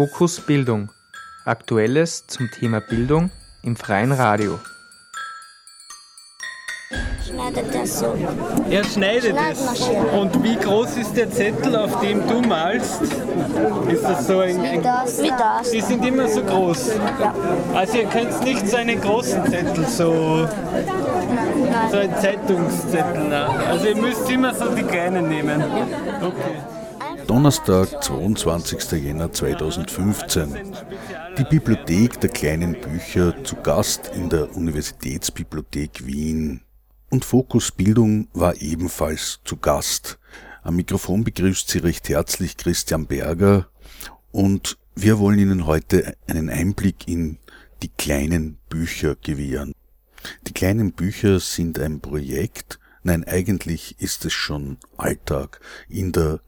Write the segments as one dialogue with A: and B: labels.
A: Fokus Bildung. Aktuelles zum Thema Bildung im freien Radio.
B: Schneidet das so.
C: Er schneidet es. Und wie groß ist der Zettel, auf dem du malst? Ist das so ein, ein
B: Das, wie das.
C: Die sind immer so groß. Also ihr könnt nicht so einen großen Zettel, so, so einen Zeitungszettel. Also ihr müsst immer so die kleinen nehmen. Okay.
D: Donnerstag, 22. Jänner 2015. Die Bibliothek der kleinen Bücher zu Gast in der Universitätsbibliothek Wien. Und Fokus Bildung war ebenfalls zu Gast. Am Mikrofon begrüßt Sie recht herzlich Christian Berger und wir wollen Ihnen heute einen Einblick in die kleinen Bücher gewähren. Die kleinen Bücher sind ein Projekt, nein eigentlich ist es schon Alltag in der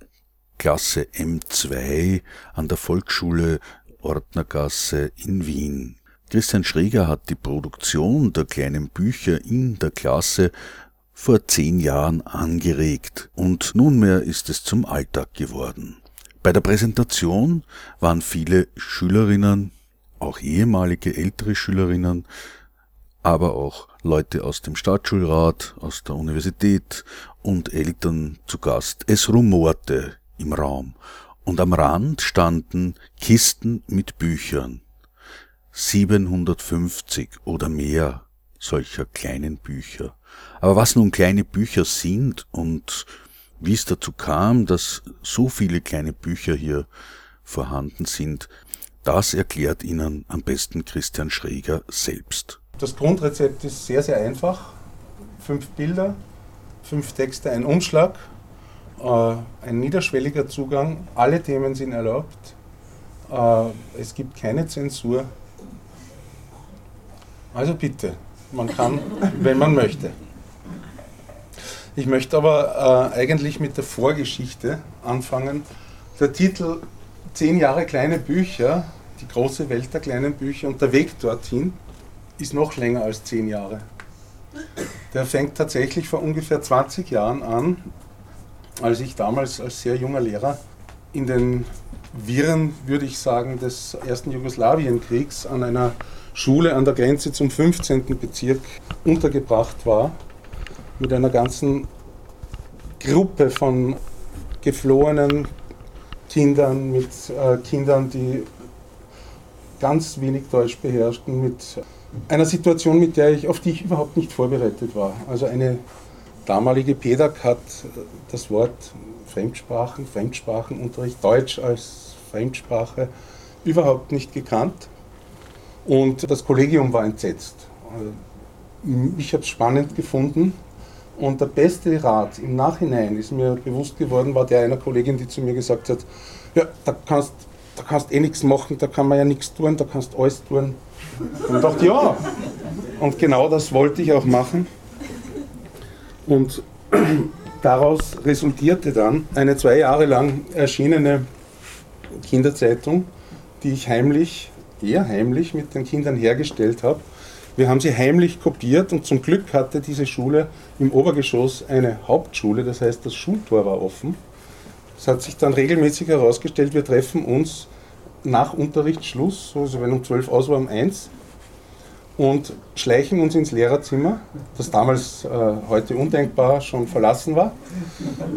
D: Klasse M2 an der Volksschule Ordnergasse in Wien. Christian Schräger hat die Produktion der kleinen Bücher in der Klasse vor zehn Jahren angeregt und nunmehr ist es zum Alltag geworden. Bei der Präsentation waren viele Schülerinnen, auch ehemalige ältere Schülerinnen, aber auch Leute aus dem Staatsschulrat, aus der Universität und Eltern zu Gast. Es rumorte im Raum und am Rand standen Kisten mit Büchern. 750 oder mehr solcher kleinen Bücher. Aber was nun kleine Bücher sind und wie es dazu kam, dass so viele kleine Bücher hier vorhanden sind, das erklärt Ihnen am besten Christian Schräger selbst.
E: Das Grundrezept ist sehr, sehr einfach. Fünf Bilder, fünf Texte, ein Umschlag, äh, ein niederschwelliger Zugang. Alle Themen sind erlaubt. Äh, es gibt keine Zensur. Also bitte, man kann, wenn man möchte. Ich möchte aber äh, eigentlich mit der Vorgeschichte anfangen. Der Titel Zehn Jahre kleine Bücher, die große Welt der kleinen Bücher und der Weg dorthin ist noch länger als zehn Jahre. Der fängt tatsächlich vor ungefähr 20 Jahren an, als ich damals als sehr junger Lehrer in den Wirren, würde ich sagen, des ersten Jugoslawienkriegs an einer Schule an der Grenze zum 15. Bezirk untergebracht war, mit einer ganzen Gruppe von geflohenen Kindern, mit äh, Kindern, die ganz wenig Deutsch beherrschten, mit einer Situation, mit der ich, auf die ich überhaupt nicht vorbereitet war. Also eine damalige PEDAG hat das Wort Fremdsprachen, Fremdsprachenunterricht, Deutsch als Fremdsprache überhaupt nicht gekannt. Und das Kollegium war entsetzt. Ich habe es spannend gefunden. Und der beste Rat im Nachhinein ist mir bewusst geworden, war der einer Kollegin, die zu mir gesagt hat, ja, da kannst da kannst eh nichts machen, da kann man ja nichts tun, da kannst alles tun. Und ich dachte, ja. Und genau das wollte ich auch machen. Und daraus resultierte dann eine zwei Jahre lang erschienene Kinderzeitung, die ich heimlich, eher heimlich mit den Kindern hergestellt habe. Wir haben sie heimlich kopiert und zum Glück hatte diese Schule im Obergeschoss eine Hauptschule, das heißt das Schultor war offen. Es hat sich dann regelmäßig herausgestellt, wir treffen uns nach Unterrichtsschluss, also wenn um 12 aus war, um 1 und schleichen uns ins Lehrerzimmer, das damals äh, heute undenkbar schon verlassen war,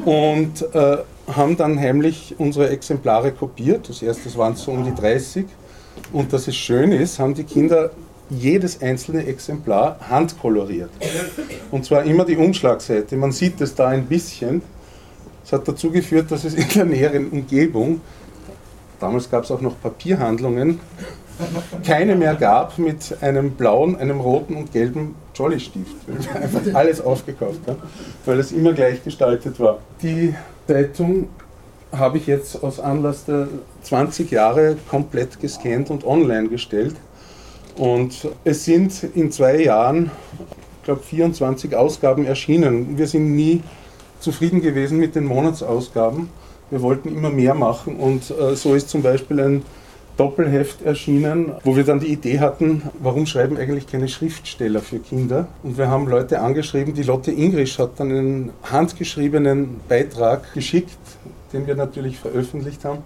E: und äh, haben dann heimlich unsere Exemplare kopiert. Das erste waren so um die 30. Und dass es schön ist, haben die Kinder jedes einzelne Exemplar handkoloriert. Und zwar immer die Umschlagseite. Man sieht es da ein bisschen. Es hat dazu geführt, dass es in der näheren Umgebung, damals gab es auch noch Papierhandlungen, keine mehr gab mit einem blauen, einem roten und gelben Jolly-Stift. Wir einfach alles aufgekauft weil es immer gleich gestaltet war. Die Zeitung habe ich jetzt aus Anlass der 20 Jahre komplett gescannt und online gestellt. Und es sind in zwei Jahren, ich glaube, 24 Ausgaben erschienen. Wir sind nie zufrieden gewesen mit den Monatsausgaben. Wir wollten immer mehr machen und äh, so ist zum Beispiel ein Doppelheft erschienen, wo wir dann die Idee hatten, warum schreiben eigentlich keine Schriftsteller für Kinder? Und wir haben Leute angeschrieben, die Lotte Ingrisch hat dann einen handgeschriebenen Beitrag geschickt, den wir natürlich veröffentlicht haben,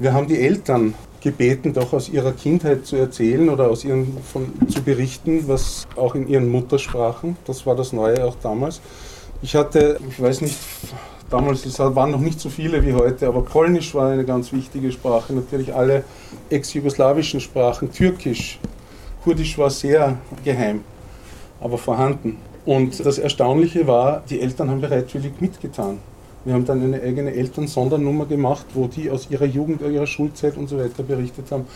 E: Wir haben die Eltern gebeten, doch aus ihrer Kindheit zu erzählen oder aus ihren, von, zu berichten, was auch in ihren Muttersprachen, das war das Neue auch damals. Ich hatte, ich weiß nicht, damals waren noch nicht so viele wie heute, aber Polnisch war eine ganz wichtige Sprache, natürlich alle ex-jugoslawischen Sprachen, Türkisch, Kurdisch war sehr geheim, aber vorhanden. Und das Erstaunliche war, die Eltern haben bereitwillig mitgetan. Wir haben dann eine eigene Elternsondernummer gemacht, wo die aus ihrer Jugend, ihrer Schulzeit und so weiter berichtet haben.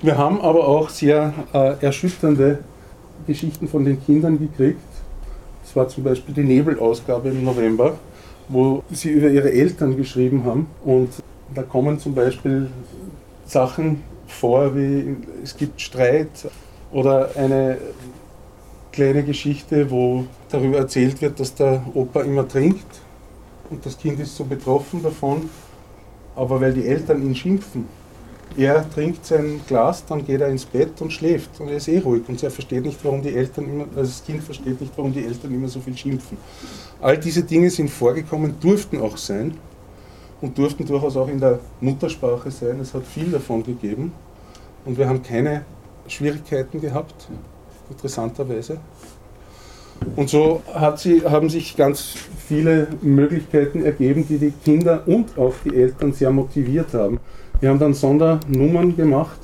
E: Wir haben aber auch sehr äh, erschütternde Geschichten von den Kindern gekriegt. Das war zum Beispiel die Nebelausgabe im November, wo sie über ihre Eltern geschrieben haben. Und da kommen zum Beispiel Sachen vor, wie es gibt Streit oder eine kleine Geschichte, wo darüber erzählt wird, dass der Opa immer trinkt und das Kind ist so betroffen davon, aber weil die Eltern ihn schimpfen, er trinkt sein Glas, dann geht er ins Bett und schläft und er ist eh ruhig und er versteht nicht, warum die Eltern immer, also das Kind versteht nicht, warum die Eltern immer so viel schimpfen. All diese Dinge sind vorgekommen, durften auch sein und durften durchaus auch in der Muttersprache sein. Es hat viel davon gegeben und wir haben keine Schwierigkeiten gehabt, interessanterweise. Und so sie, haben sich ganz viele Möglichkeiten ergeben, die die Kinder und auch die Eltern sehr motiviert haben. Wir haben dann Sondernummern gemacht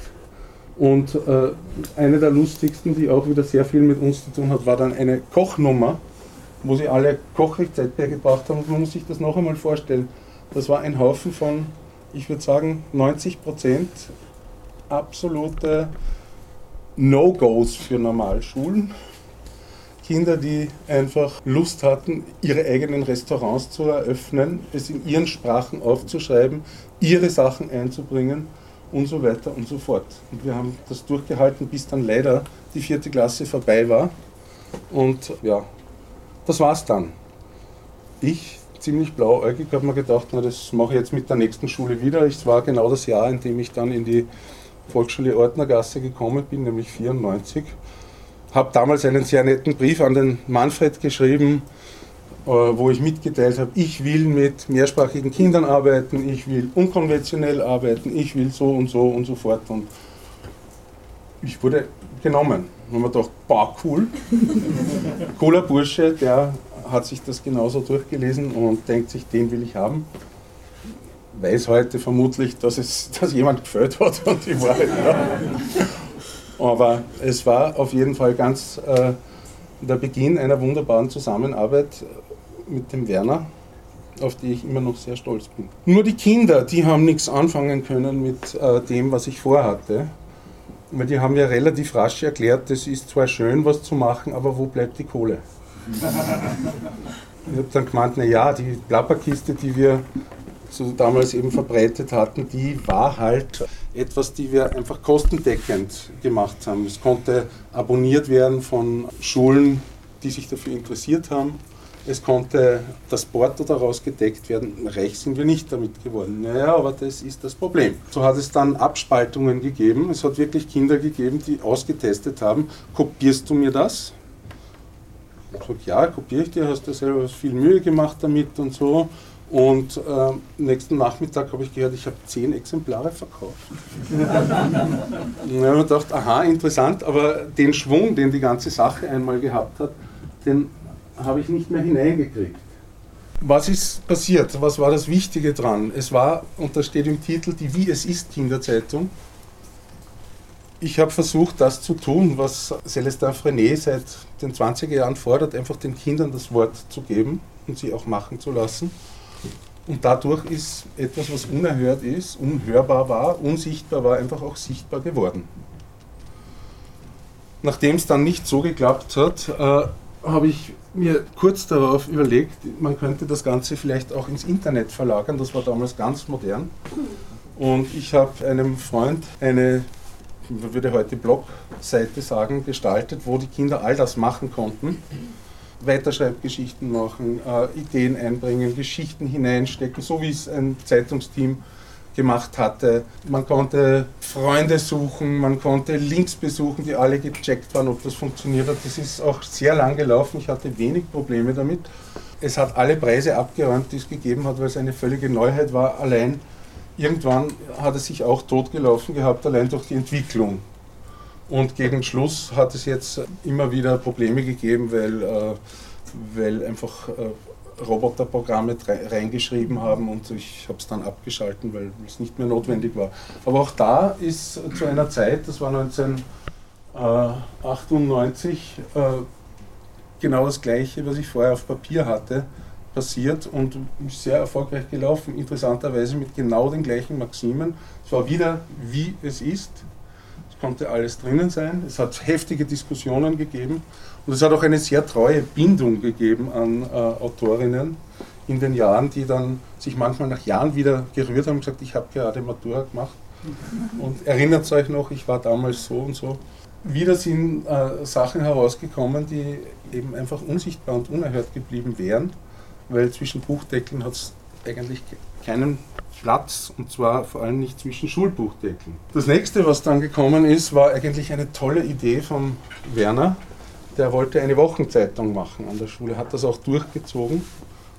E: und äh, eine der lustigsten, die auch wieder sehr viel mit uns zu tun hat, war dann eine Kochnummer, wo sie alle Kochrezepte hergebracht haben. Und man muss sich das noch einmal vorstellen. Das war ein Haufen von, ich würde sagen, 90 Prozent absolute No-Gos für Normalschulen. Kinder, die einfach Lust hatten, ihre eigenen Restaurants zu eröffnen, es in ihren Sprachen aufzuschreiben, ihre Sachen einzubringen und so weiter und so fort. Und wir haben das durchgehalten, bis dann leider die vierte Klasse vorbei war. Und ja, das war's dann. Ich, ziemlich blauäugig, habe mir gedacht, na, das mache ich jetzt mit der nächsten Schule wieder. Es war genau das Jahr, in dem ich dann in die Volksschule Ordnergasse gekommen bin, nämlich 94 habe damals einen sehr netten Brief an den Manfred geschrieben, wo ich mitgeteilt habe, ich will mit mehrsprachigen Kindern arbeiten, ich will unkonventionell arbeiten, ich will so und so und so fort. Und ich wurde genommen. Und man gedacht, boah, cool. Cooler Bursche, der hat sich das genauso durchgelesen und denkt sich, den will ich haben. Weiß heute vermutlich, dass es dass jemand gefällt hat und die Wahrheit. Ja. Aber es war auf jeden Fall ganz äh, der Beginn einer wunderbaren Zusammenarbeit mit dem Werner, auf die ich immer noch sehr stolz bin. Nur die Kinder, die haben nichts anfangen können mit äh, dem, was ich vorhatte. Weil die haben ja relativ rasch erklärt, es ist zwar schön, was zu machen, aber wo bleibt die Kohle? Ich habe dann gemeint, naja, die Plapperkiste, die wir so damals eben verbreitet hatten, die war halt etwas, die wir einfach kostendeckend gemacht haben. Es konnte abonniert werden von Schulen, die sich dafür interessiert haben. Es konnte das Porto daraus gedeckt werden. Reich sind wir nicht damit geworden. Naja, aber das ist das Problem. So hat es dann Abspaltungen gegeben. Es hat wirklich Kinder gegeben, die ausgetestet haben, kopierst du mir das? Ich sage, ja, kopiere ich dir, hast du selber viel Mühe gemacht damit und so. Und äh, nächsten Nachmittag habe ich gehört, ich habe zehn Exemplare verkauft. ich habe mir gedacht, aha, interessant, aber den Schwung, den die ganze Sache einmal gehabt hat, den habe ich nicht mehr hineingekriegt. Was ist passiert? Was war das Wichtige dran? Es war, und das steht im Titel, die Wie es ist Kinderzeitung. Ich habe versucht, das zu tun, was Celestin Frenet seit den 20er Jahren fordert, einfach den Kindern das Wort zu geben und sie auch machen zu lassen. Und dadurch ist etwas, was unerhört ist, unhörbar war, unsichtbar war, einfach auch sichtbar geworden. Nachdem es dann nicht so geklappt hat, äh, habe ich mir kurz darauf überlegt, man könnte das Ganze vielleicht auch ins Internet verlagern. Das war damals ganz modern. Und ich habe einem Freund eine, man würde heute Blogseite sagen, gestaltet, wo die Kinder all das machen konnten Weiterschreibgeschichten machen, äh, Ideen einbringen, Geschichten hineinstecken, so wie es ein Zeitungsteam gemacht hatte. Man konnte Freunde suchen, man konnte Links besuchen, die alle gecheckt waren, ob das funktioniert hat. Das ist auch sehr lang gelaufen. Ich hatte wenig Probleme damit. Es hat alle Preise abgeräumt, die es gegeben hat, weil es eine völlige Neuheit war. Allein irgendwann hat es sich auch totgelaufen gehabt, allein durch die Entwicklung. Und gegen Schluss hat es jetzt immer wieder Probleme gegeben, weil, äh, weil einfach äh, Roboterprogramme reingeschrieben haben und ich habe es dann abgeschalten, weil es nicht mehr notwendig war. Aber auch da ist zu einer Zeit, das war 1998, äh, genau das Gleiche, was ich vorher auf Papier hatte, passiert und sehr erfolgreich gelaufen. Interessanterweise mit genau den gleichen Maximen. Es war wieder, wie es ist. Es konnte alles drinnen sein. Es hat heftige Diskussionen gegeben und es hat auch eine sehr treue Bindung gegeben an äh, Autorinnen in den Jahren, die dann sich manchmal nach Jahren wieder gerührt haben und gesagt, ich habe gerade Matura gemacht. Und erinnert euch noch, ich war damals so und so. Wieder sind äh, Sachen herausgekommen, die eben einfach unsichtbar und unerhört geblieben wären weil zwischen Buchdeckeln hat es eigentlich keinen Platz und zwar vor allem nicht zwischen Schulbuchdeckeln. Das nächste, was dann gekommen ist, war eigentlich eine tolle Idee von Werner. Der wollte eine Wochenzeitung machen an der Schule, hat das auch durchgezogen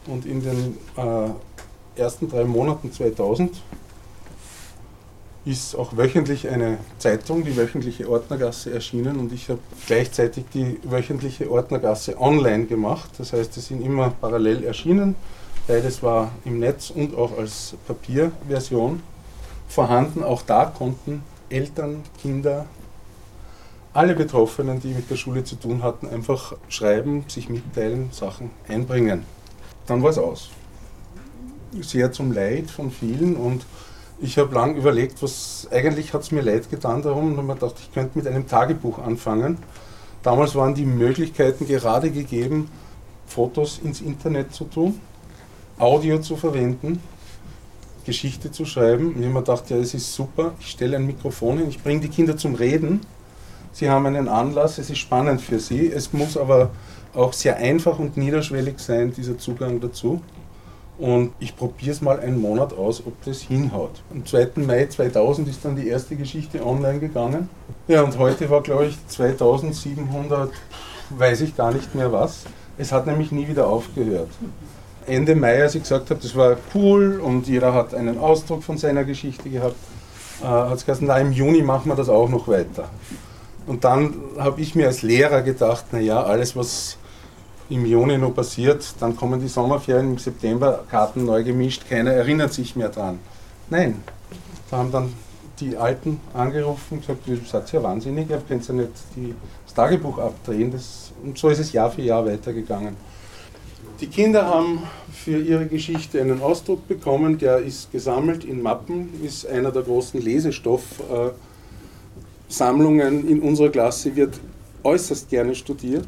E: und in den äh, ersten drei Monaten 2000 ist auch wöchentlich eine Zeitung, die wöchentliche Ordnergasse, erschienen und ich habe gleichzeitig die wöchentliche Ordnergasse online gemacht. Das heißt, es sind immer parallel erschienen. Beides war im Netz und auch als Papierversion vorhanden. Auch da konnten Eltern, Kinder, alle Betroffenen, die mit der Schule zu tun hatten, einfach schreiben, sich mitteilen, Sachen einbringen. Dann war es aus. Sehr zum Leid von vielen und ich habe lang überlegt, was eigentlich hat es mir leid getan darum und habe mir gedacht, ich könnte mit einem Tagebuch anfangen. Damals waren die Möglichkeiten gerade gegeben, Fotos ins Internet zu tun, Audio zu verwenden, Geschichte zu schreiben. Und ich habe mir gedacht, ja, es ist super, ich stelle ein Mikrofon hin, ich bringe die Kinder zum Reden. Sie haben einen Anlass, es ist spannend für sie. Es muss aber auch sehr einfach und niederschwellig sein, dieser Zugang dazu. Und ich probiere es mal einen Monat aus, ob das hinhaut. Am 2. Mai 2000 ist dann die erste Geschichte online gegangen. Ja, und heute war, glaube ich, 2700, weiß ich gar nicht mehr was. Es hat nämlich nie wieder aufgehört. Ende Mai, als ich gesagt habe, das war cool und jeder hat einen Ausdruck von seiner Geschichte gehabt, äh, hat es gesagt, na, im Juni machen wir das auch noch weiter. Und dann habe ich mir als Lehrer gedacht, naja, alles, was im Juni noch passiert, dann kommen die Sommerferien im September, Karten neu gemischt, keiner erinnert sich mehr dran. Nein, da haben dann die Alten angerufen und gesagt, ihr seid ja wahnsinnig, ihr könnt ja nicht die, das Tagebuch abdrehen. Das, und so ist es Jahr für Jahr weitergegangen. Die Kinder haben für ihre Geschichte einen Ausdruck bekommen, der ist gesammelt in Mappen, ist einer der großen Lesestoffsammlungen in unserer Klasse, wird äußerst gerne studiert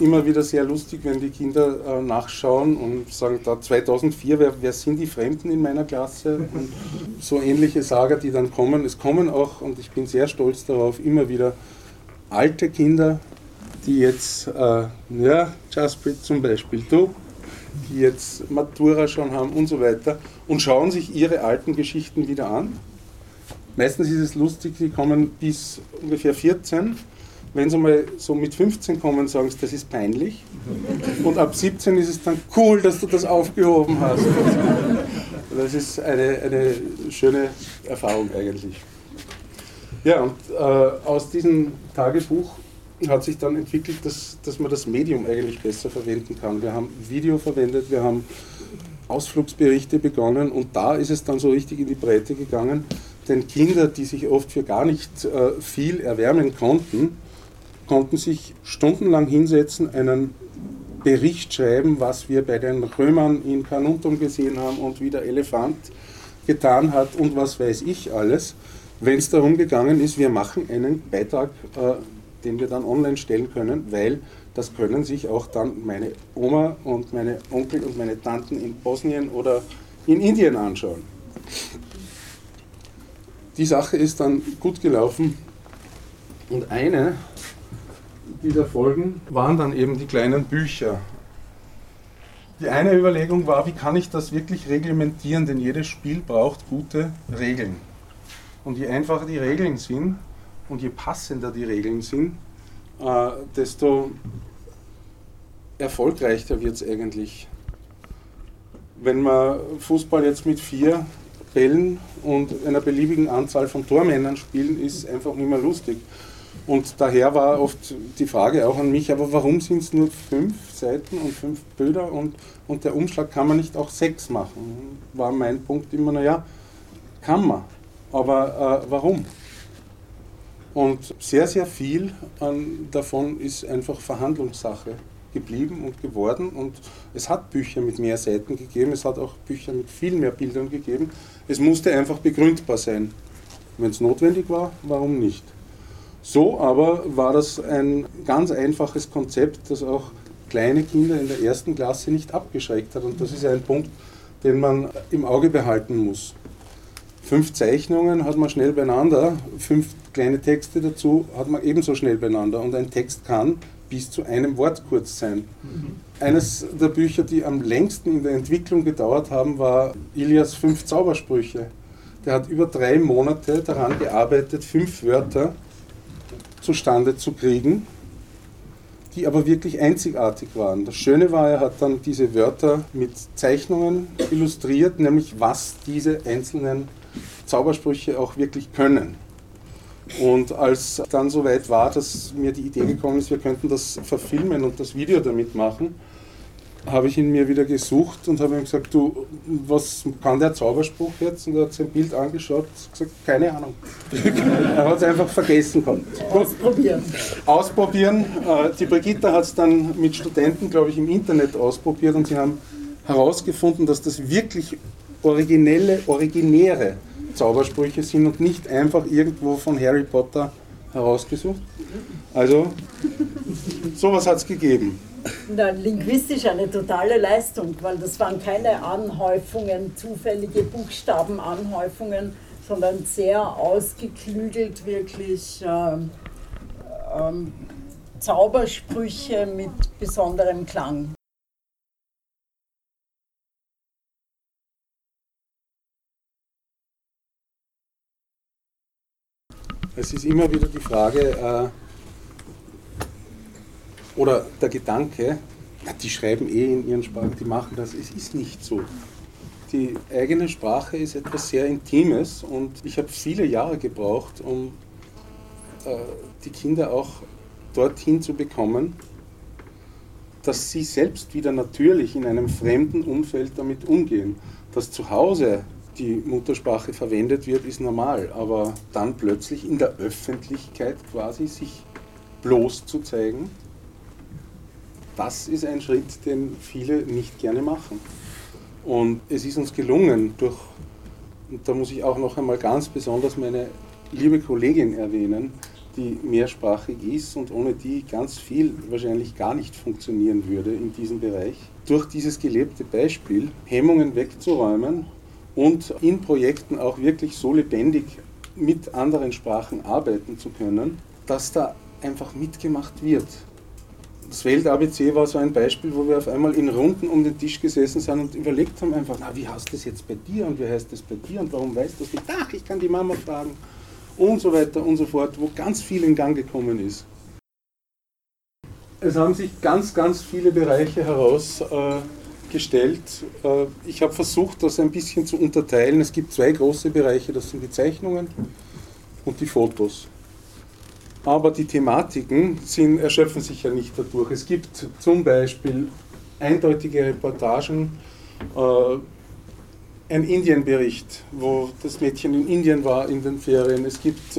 E: immer wieder sehr lustig, wenn die Kinder äh, nachschauen und sagen, da 2004, wer, wer, sind die Fremden in meiner Klasse? Und so ähnliche Sager, die dann kommen. Es kommen auch, und ich bin sehr stolz darauf, immer wieder alte Kinder, die jetzt, äh, ja, Jasprit zum Beispiel, du, die jetzt Matura schon haben und so weiter und schauen sich ihre alten Geschichten wieder an. Meistens ist es lustig, die kommen bis ungefähr 14 wenn sie mal so mit 15 kommen, sagen sie, das ist peinlich. Und ab 17 ist es dann cool, dass du das aufgehoben hast. Das ist eine, eine schöne Erfahrung eigentlich. Ja, und äh, aus diesem Tagebuch hat sich dann entwickelt, dass, dass man das Medium eigentlich besser verwenden kann. Wir haben Video verwendet, wir haben Ausflugsberichte begonnen und da ist es dann so richtig in die Breite gegangen. Denn Kinder, die sich oft für gar nicht äh, viel erwärmen konnten, konnten sich stundenlang hinsetzen, einen Bericht schreiben, was wir bei den Römern in Carnuntum gesehen haben und wie der Elefant getan hat und was weiß ich alles. Wenn es darum gegangen ist, wir machen einen Beitrag, äh, den wir dann online stellen können, weil das können sich auch dann meine Oma und meine Onkel und meine Tanten in Bosnien oder in Indien anschauen. Die Sache ist dann gut gelaufen und eine dieser Folgen waren dann eben die kleinen Bücher. Die eine Überlegung war, wie kann ich das wirklich reglementieren, denn jedes Spiel braucht gute Regeln. Und je einfacher die Regeln sind und je passender die Regeln sind, äh, desto erfolgreicher wird es eigentlich. Wenn man Fußball jetzt mit vier Bällen und einer beliebigen Anzahl von Tormännern spielen, ist einfach nicht mehr lustig. Und daher war oft die Frage auch an mich, aber warum sind es nur fünf Seiten und fünf Bilder und, und der Umschlag kann man nicht auch sechs machen? War mein Punkt immer, naja, kann man, aber äh, warum? Und sehr, sehr viel an, davon ist einfach Verhandlungssache geblieben und geworden. Und es hat Bücher mit mehr Seiten gegeben, es hat auch Bücher mit viel mehr Bildern gegeben. Es musste einfach begründbar sein. Wenn es notwendig war, warum nicht? So aber war das ein ganz einfaches Konzept, das auch kleine Kinder in der ersten Klasse nicht abgeschreckt hat. Und das ist ein Punkt, den man im Auge behalten muss. Fünf Zeichnungen hat man schnell beieinander, fünf kleine Texte dazu hat man ebenso schnell beieinander. Und ein Text kann bis zu einem Wort kurz sein. Eines der Bücher, die am längsten in der Entwicklung gedauert haben, war Ilias fünf Zaubersprüche. Der hat über drei Monate daran gearbeitet, fünf Wörter zustande zu kriegen, die aber wirklich einzigartig waren. Das Schöne war, er hat dann diese Wörter mit Zeichnungen illustriert, nämlich was diese einzelnen Zaubersprüche auch wirklich können. Und als dann soweit war, dass mir die Idee gekommen ist, wir könnten das verfilmen und das Video damit machen, habe ich ihn mir wieder gesucht und habe ihm gesagt, du, was kann der Zauberspruch jetzt? Und er hat sein Bild angeschaut und gesagt, keine Ahnung. er hat es einfach vergessen gehabt.
F: Ausprobieren.
E: Ausprobieren. Äh, die Brigitte hat es dann mit Studenten, glaube ich, im Internet ausprobiert und sie haben herausgefunden, dass das wirklich originelle, originäre Zaubersprüche sind und nicht einfach irgendwo von Harry Potter herausgesucht. Also, sowas hat es gegeben.
F: Na, linguistisch eine totale Leistung, weil das waren keine Anhäufungen, zufällige Buchstabenanhäufungen, sondern sehr ausgeklügelt wirklich äh, ähm, Zaubersprüche mit besonderem Klang.
E: Es ist immer wieder die Frage äh, oder der Gedanke, ja, die schreiben eh in ihren Sprachen, die machen das. Es ist nicht so. Die eigene Sprache ist etwas sehr Intimes und ich habe viele Jahre gebraucht, um äh, die Kinder auch dorthin zu bekommen, dass sie selbst wieder natürlich in einem fremden Umfeld damit umgehen. Dass zu Hause die Muttersprache verwendet wird, ist normal, aber dann plötzlich in der Öffentlichkeit quasi sich bloß zu zeigen, das ist ein Schritt, den viele nicht gerne machen. Und es ist uns gelungen, durch, und da muss ich auch noch einmal ganz besonders meine liebe Kollegin erwähnen, die mehrsprachig ist und ohne die ganz viel wahrscheinlich gar nicht funktionieren würde in diesem Bereich, durch dieses gelebte Beispiel Hemmungen wegzuräumen und in Projekten auch wirklich so lebendig mit anderen Sprachen arbeiten zu können, dass da einfach mitgemacht wird. Das Welt-ABC war so ein Beispiel, wo wir auf einmal in Runden um den Tisch gesessen sind und überlegt haben einfach, na, wie heißt das jetzt bei dir und wie heißt das bei dir und warum weißt du das nicht? Ach, ich kann die Mama fragen und so weiter und so fort, wo ganz viel in Gang gekommen ist. Es haben sich ganz, ganz viele Bereiche herausgestellt. Äh, ich habe versucht, das ein bisschen zu unterteilen. Es gibt zwei große Bereiche, das sind die Zeichnungen und die Fotos. Aber die Thematiken sind, erschöpfen sich ja nicht dadurch. Es gibt zum Beispiel eindeutige Reportagen, äh, ein Indienbericht, wo das Mädchen in Indien war in den Ferien. Es gibt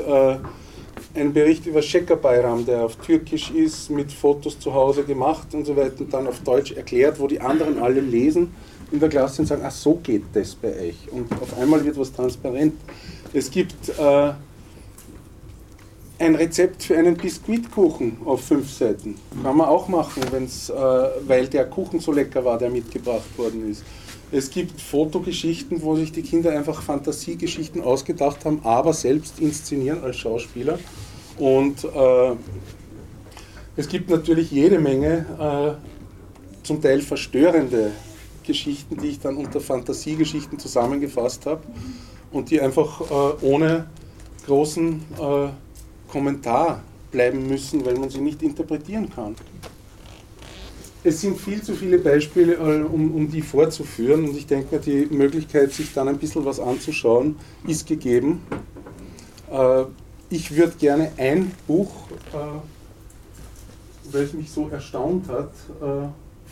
E: einen Bericht über Shekhar Bayram, der auf Türkisch ist, mit Fotos zu Hause gemacht und so weiter und dann auf Deutsch erklärt, wo die anderen alle lesen in der Klasse und sagen, ach so geht das bei euch. Und auf einmal wird was transparent. Es gibt äh, ein Rezept für einen Biskuitkuchen auf fünf Seiten. Kann man auch machen, wenn's, äh, weil der Kuchen so lecker war, der mitgebracht worden ist. Es gibt Fotogeschichten, wo sich die Kinder einfach Fantasiegeschichten ausgedacht haben, aber selbst inszenieren als Schauspieler. Und äh, es gibt natürlich jede Menge äh, zum Teil verstörende Geschichten, die ich dann unter Fantasiegeschichten zusammengefasst habe und die einfach äh, ohne großen äh, Kommentar bleiben müssen, weil man sie nicht interpretieren kann. Es sind viel zu viele Beispiele, äh, um, um die vorzuführen. Und ich denke die Möglichkeit, sich dann ein bisschen was anzuschauen, ist gegeben. Äh, ich würde gerne ein Buch, äh, weil es mich so erstaunt hat,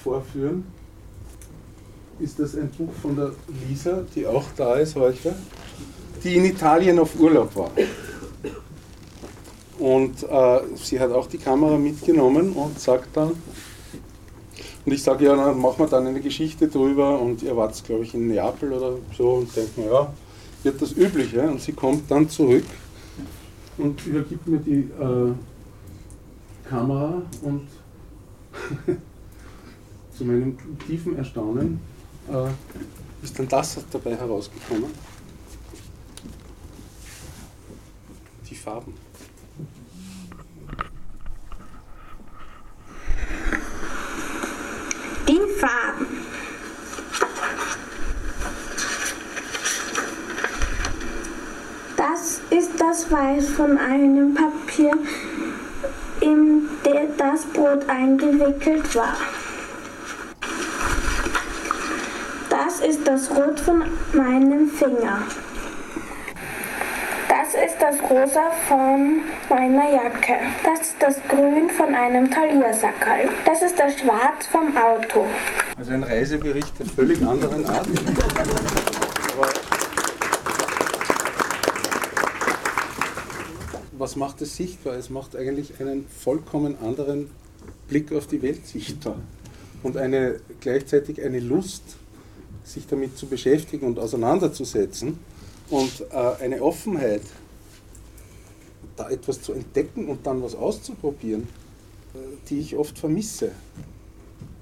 E: vorführen. Ist das ein Buch von der Lisa, die auch da ist heute, die in Italien auf Urlaub war. Und sie hat auch die Kamera mitgenommen und sagt dann, und ich sage, ja, dann machen wir dann eine Geschichte drüber und ihr wart, glaube ich, in Neapel oder so und denkt mir, ja, wird das Übliche. Und sie kommt dann zurück und übergibt mir die äh, Kamera und zu meinem tiefen Erstaunen äh, ist dann das dabei herausgekommen. Die Farben.
B: Die Farben. Das ist das Weiß von einem Papier, in das Brot eingewickelt war. Das ist das Rot von meinem Finger. Das ist das Rosa von meiner Jacke. Das ist das Grün von einem Taliersackerl. Das ist das Schwarz vom Auto.
E: Also ein Reisebericht der völlig anderen Art. Was macht es sichtbar? Es macht eigentlich einen vollkommen anderen Blick auf die Welt sichtbar. Und eine, gleichzeitig eine Lust, sich damit zu beschäftigen und auseinanderzusetzen und äh, eine Offenheit, da etwas zu entdecken und dann was auszuprobieren, äh, die ich oft vermisse.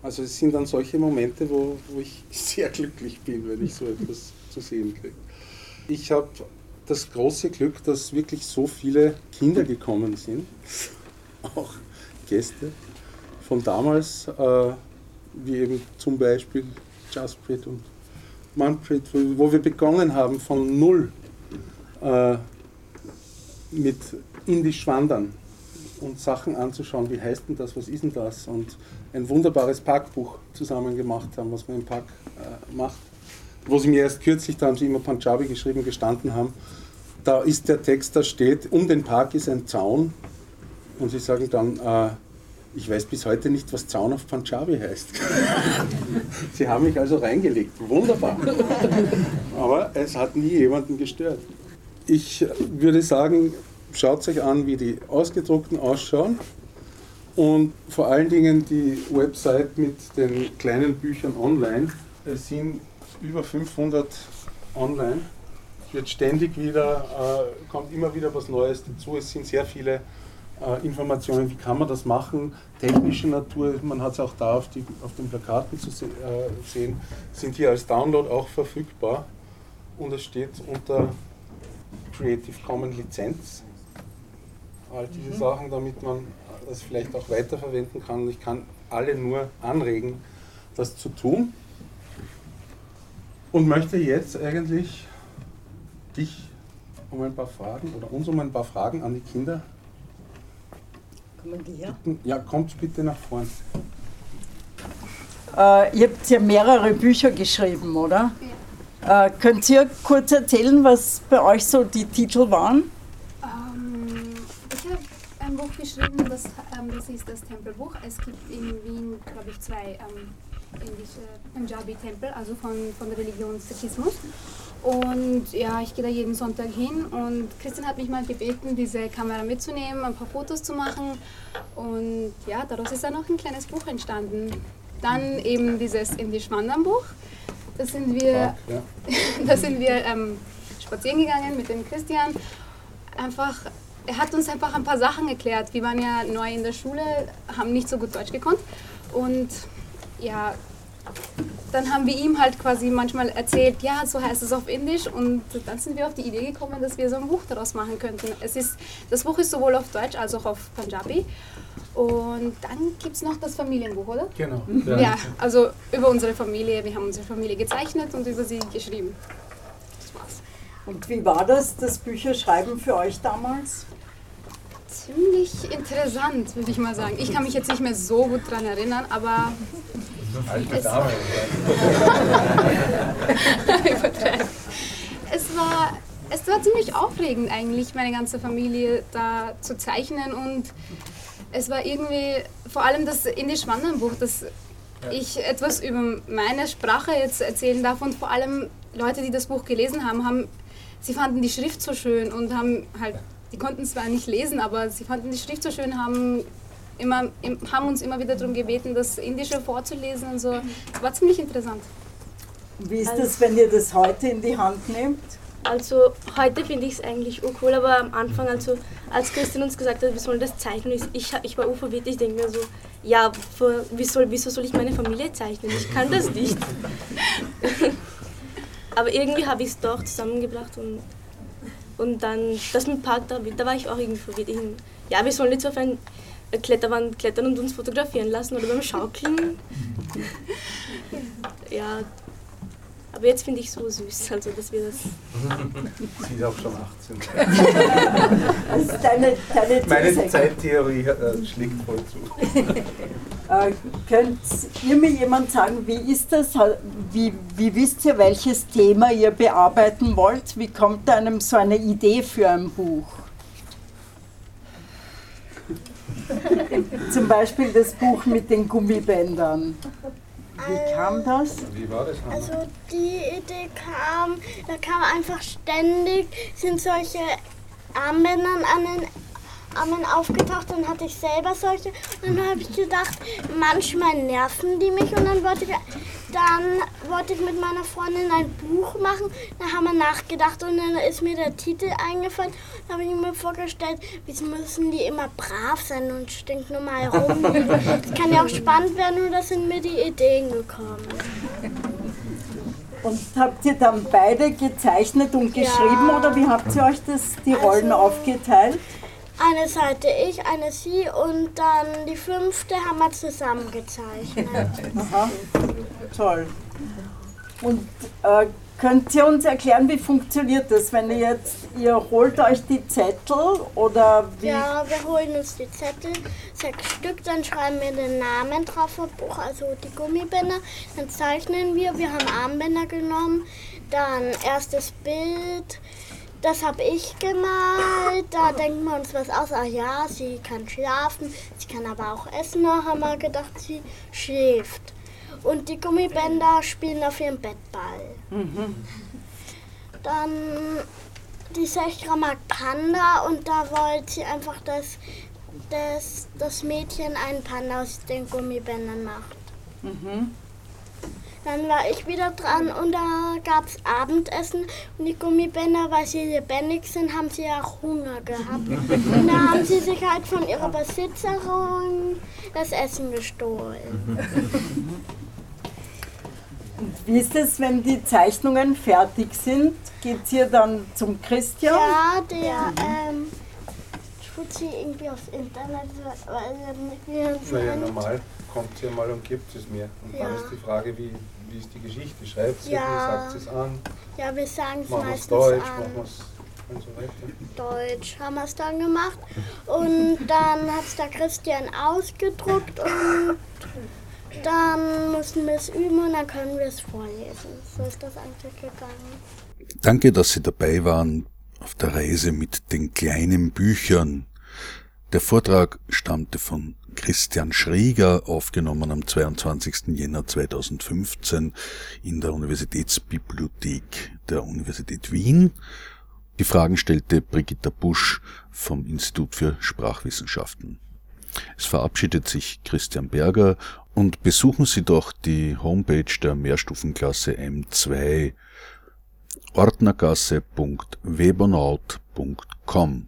E: Also es sind dann solche Momente, wo, wo ich sehr glücklich bin, wenn ich so etwas zu sehen kriege. Ich habe das große Glück, dass wirklich so viele Kinder gekommen sind, auch Gäste von damals, äh, wie eben zum Beispiel Jasprit und Manfred, wo wir begonnen haben von null äh, mit indisch wandern und Sachen anzuschauen, wie heißt denn das, was ist denn das? Und ein wunderbares Parkbuch zusammen gemacht haben, was man im Park äh, macht, wo sie mir erst kürzlich, da haben sie immer Punjabi geschrieben, gestanden haben, da ist der Text, da steht, um den Park ist ein Zaun. Und sie sagen dann, äh, ich weiß bis heute nicht, was Zaun auf Punjabi heißt. Sie haben mich also reingelegt. Wunderbar. Aber es hat nie jemanden gestört. Ich würde sagen, schaut euch an, wie die ausgedruckten ausschauen. Und vor allen Dingen die Website mit den kleinen Büchern online. Es sind über 500 online. Es wird ständig wieder, äh, kommt immer wieder was Neues dazu. Es sind sehr viele äh, Informationen, wie kann man das machen, technische Natur, man hat es auch da auf, die, auf den Plakaten zu se äh, sehen, sind hier als Download auch verfügbar und es steht unter Creative Commons Lizenz. All diese mhm. Sachen, damit man das vielleicht auch weiterverwenden kann. Und ich kann alle nur anregen, das zu tun. Und möchte jetzt eigentlich dich um ein paar Fragen oder uns um ein paar Fragen an die Kinder
F: Kommen die her?
E: Ja, kommt bitte nach vorne.
F: Äh, ihr habt ja mehrere Bücher geschrieben, oder? Ja. Äh, könnt ihr kurz erzählen, was bei euch so die Titel waren?
G: Ähm, ich habe ein Buch geschrieben, das, ähm, das ist das Tempelbuch. Es gibt in Wien, glaube ich, zwei ähm, indische Punjabi-Tempel, also von, von der Religion Sikhismus. Und ja, ich gehe da jeden Sonntag hin und Christian hat mich mal gebeten, diese Kamera mitzunehmen, ein paar Fotos zu machen. Und ja, daraus ist dann auch ein kleines Buch entstanden. Dann eben dieses Indisch-Wandern-Buch. Da sind wir, ja. da sind wir ähm, spazieren gegangen mit dem Christian. Einfach, er hat uns einfach ein paar Sachen erklärt. Wir waren ja neu in der Schule, haben nicht so gut Deutsch gekonnt. Und ja, dann haben wir ihm halt quasi manchmal erzählt, ja, so heißt es auf Indisch und dann sind wir auf die Idee gekommen, dass wir so ein Buch daraus machen könnten. Es ist, das Buch ist sowohl auf Deutsch als auch auf Punjabi und dann gibt es noch das Familienbuch, oder?
E: Genau.
G: Ja. ja, also über unsere Familie, wir haben unsere Familie gezeichnet und über sie geschrieben.
F: Das war's. Und wie war das, das Bücherschreiben für euch damals?
G: ziemlich interessant, würde ich mal sagen. Ich kann mich jetzt nicht mehr so gut daran erinnern, aber. Es, war, es war ziemlich aufregend eigentlich, meine ganze Familie da zu zeichnen und es war irgendwie vor allem das Indisch-Wandernbuch, dass ich etwas über meine Sprache jetzt erzählen darf und vor allem Leute, die das Buch gelesen haben, haben sie fanden die Schrift so schön und haben halt, die konnten zwar nicht lesen, aber sie fanden die Schrift so schön, haben immer, haben uns immer wieder darum gebeten, das Indische vorzulesen und so. Es war ziemlich interessant.
F: Wie ist das, wenn ihr das heute in die Hand nehmt?
H: Also heute finde ich es eigentlich cool, aber am Anfang, also als Christian uns gesagt hat, wir sollen das zeichnen, ich, ich war verwirrt, ich denke mir so, ja, für, wie soll, wieso soll ich meine Familie zeichnen? Ich kann das nicht. aber irgendwie habe ich es doch zusammengebracht und, und dann das mit Park, da, da war ich auch irgendwie verwirrt. Ich, ja, wir sollen jetzt auf ein Kletterwand klettern und uns fotografieren lassen oder beim Schaukeln. Ja, aber jetzt finde ich es so süß, also dass wir das.
E: Sie ist auch schon 18. also deine, deine Meine Zeittheorie äh, schlägt voll zu.
F: äh, könnt ihr mir jemand sagen, wie ist das? Wie, wie wisst ihr, welches Thema ihr bearbeiten wollt? Wie kommt einem so eine Idee für ein Buch? Zum Beispiel das Buch mit den Gummibändern. Wie kam das?
E: Wie war das?
I: Hanna? Also die Idee kam, da kam einfach ständig, sind solche Armbänder an den Armen aufgetaucht, dann hatte ich selber solche. Und dann habe ich gedacht, manchmal nerven die mich und dann wollte ich, dann wollte ich mit meiner Freundin ein Buch machen. Da haben wir nachgedacht und dann ist mir der Titel eingefallen. Da habe ich mir vorgestellt, wieso müssen die immer brav sein und stinknormal rum. Das kann ja auch spannend werden und da sind mir die Ideen gekommen.
F: Und habt ihr dann beide gezeichnet und geschrieben ja. oder wie habt ihr euch das, die Rollen also, aufgeteilt?
I: Eine Seite ich, eine sie und dann die fünfte haben wir zusammen gezeichnet.
F: Aha, toll. Und äh, könnt ihr uns erklären, wie funktioniert das, wenn ihr jetzt, ihr holt euch die Zettel oder wie?
I: Ja, wir holen uns die Zettel, sechs Stück, dann schreiben wir den Namen drauf auf Buch, also die Gummibänder, dann zeichnen wir, wir haben Armbänder genommen, dann erstes Bild, das habe ich gemalt. Da denken wir uns was aus. Ach ja, sie kann schlafen, sie kann aber auch essen. Da haben wir gedacht, sie schläft. Und die Gummibänder spielen auf ihrem Bettball. Mhm. Dann die Sechra mag Panda und da wollte sie einfach, dass, dass das Mädchen einen Panda aus den Gummibändern macht. Mhm. Dann war ich wieder dran und da gab es Abendessen und die Gummibänder, weil sie lebendig sind, haben sie auch Hunger gehabt. Und da haben sie sich halt von ihrer Besitzerin das Essen gestohlen.
F: Wie ist es, wenn die Zeichnungen fertig sind? Geht ihr dann zum Christian?
I: Ja, der ähm, sie irgendwie aufs Internet, weil er
E: mir Naja, normal kommt sie mal und gibt es mir. Und ja. dann ist die Frage, wie, wie ist die Geschichte? Schreibt sie, ja. wie sagt sie es an?
I: Ja, wir sagen es meistens
E: Deutsch,
I: an.
E: Machen wir's und so weiter.
I: Deutsch haben wir es dann gemacht. Und dann hat es der Christian ausgedruckt und dann mussten wir es üben und dann können wir es vorlesen. So ist das eigentlich gegangen.
D: Danke, dass Sie dabei waren auf der Reise mit den kleinen Büchern. Der Vortrag stammte von Christian Schrieger, aufgenommen am 22. Jänner 2015 in der Universitätsbibliothek der Universität Wien. Die Fragen stellte Brigitta Busch vom Institut für Sprachwissenschaften. Es verabschiedet sich Christian Berger und besuchen Sie doch die Homepage der Mehrstufenklasse M2 ordnergasse.webernaut.com.